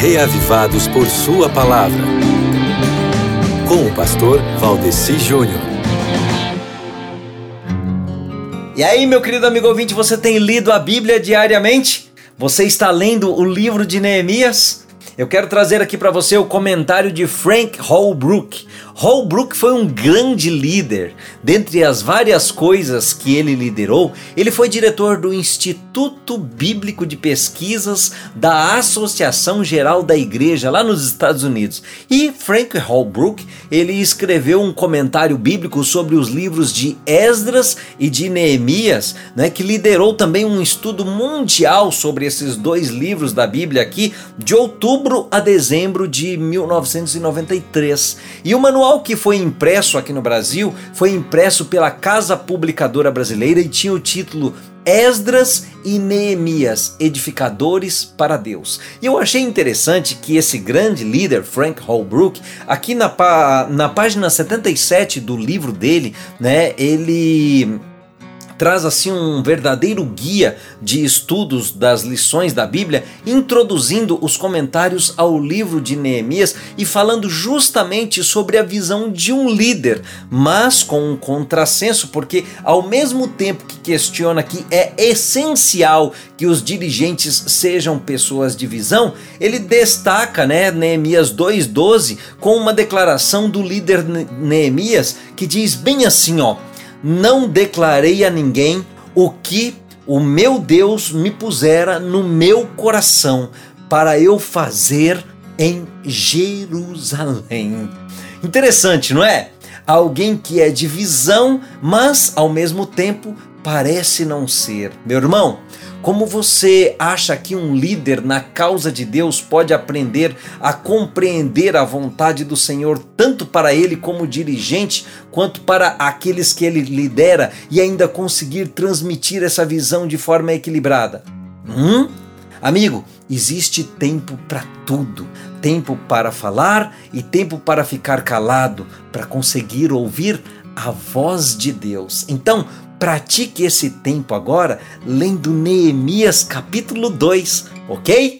reavivados por Sua palavra. Com o pastor Valdeci Júnior. E aí, meu querido amigo ouvinte, você tem lido a Bíblia diariamente? Você está lendo o livro de Neemias? Eu quero trazer aqui para você o comentário de Frank Holbrook. Holbrook foi um grande líder. Dentre as várias coisas que ele liderou, ele foi diretor do Instituto Bíblico de Pesquisas da Associação Geral da Igreja lá nos Estados Unidos. E Frank Holbrook, ele escreveu um comentário bíblico sobre os livros de Esdras e de Neemias, né, que liderou também um estudo mundial sobre esses dois livros da Bíblia aqui, de outubro a dezembro de 1993. E o manual que foi impresso aqui no Brasil foi impresso pela Casa Publicadora Brasileira e tinha o título Esdras e Neemias, edificadores para Deus. E eu achei interessante que esse grande líder, Frank Holbrook, aqui na, na página 77 do livro dele, né, ele traz assim um verdadeiro guia de estudos das lições da Bíblia, introduzindo os comentários ao livro de Neemias e falando justamente sobre a visão de um líder, mas com um contrassenso, porque ao mesmo tempo que questiona que é essencial que os dirigentes sejam pessoas de visão, ele destaca, né, Neemias 2:12 com uma declaração do líder Neemias que diz bem assim, ó: não declarei a ninguém o que o meu Deus me pusera no meu coração para eu fazer em Jerusalém. Interessante, não é? Alguém que é de visão, mas ao mesmo tempo parece não ser. Meu irmão, como você acha que um líder na causa de Deus pode aprender a compreender a vontade do Senhor, tanto para ele como dirigente, quanto para aqueles que ele lidera, e ainda conseguir transmitir essa visão de forma equilibrada? Hum? Amigo, existe tempo para tudo. Tempo para falar e tempo para ficar calado, para conseguir ouvir a voz de Deus. Então, pratique esse tempo agora lendo Neemias capítulo 2, ok?